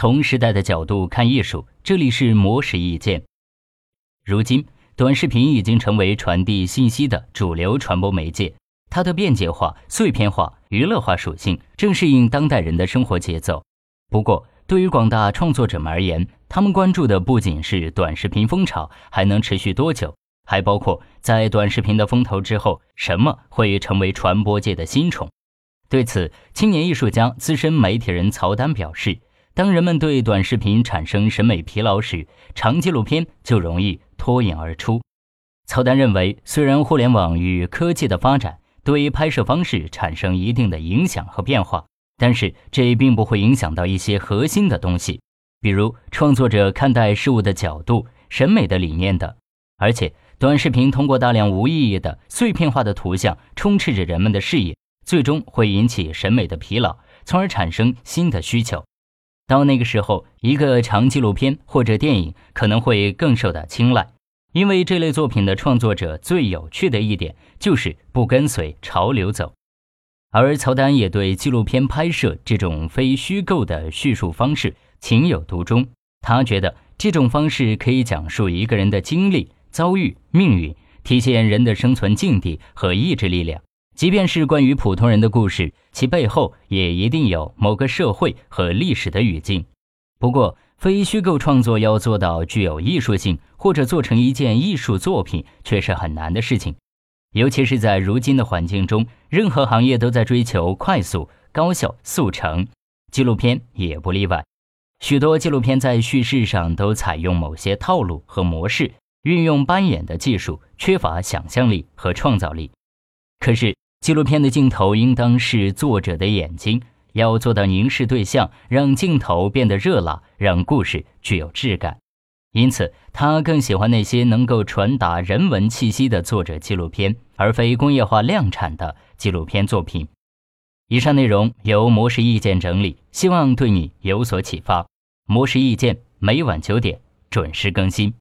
从时代的角度看艺术，这里是魔石意见。如今，短视频已经成为传递信息的主流传播媒介，它的便捷化、碎片化、娱乐化属性正适应当代人的生活节奏。不过，对于广大创作者们而言，他们关注的不仅是短视频风潮还能持续多久，还包括在短视频的风头之后，什么会成为传播界的新宠。对此，青年艺术家、资深媒体人曹丹表示。当人们对短视频产生审美疲劳时，长纪录片就容易脱颖而出。曹丹认为，虽然互联网与科技的发展对拍摄方式产生一定的影响和变化，但是这并不会影响到一些核心的东西，比如创作者看待事物的角度、审美的理念等。而且，短视频通过大量无意义的碎片化的图像充斥着人们的视野，最终会引起审美的疲劳，从而产生新的需求。到那个时候，一个长纪录片或者电影可能会更受到青睐，因为这类作品的创作者最有趣的一点就是不跟随潮流走。而曹丹也对纪录片拍摄这种非虚构的叙述方式情有独钟，他觉得这种方式可以讲述一个人的经历、遭遇、命运，体现人的生存境地和意志力量。即便是关于普通人的故事，其背后也一定有某个社会和历史的语境。不过，非虚构创作要做到具有艺术性，或者做成一件艺术作品，却是很难的事情。尤其是在如今的环境中，任何行业都在追求快速、高效、速成，纪录片也不例外。许多纪录片在叙事上都采用某些套路和模式，运用扮演的技术，缺乏想象力和创造力。可是，纪录片的镜头应当是作者的眼睛，要做到凝视对象，让镜头变得热辣，让故事具有质感。因此，他更喜欢那些能够传达人文气息的作者纪录片，而非工业化量产的纪录片作品。以上内容由模式意见整理，希望对你有所启发。模式意见每晚九点准时更新。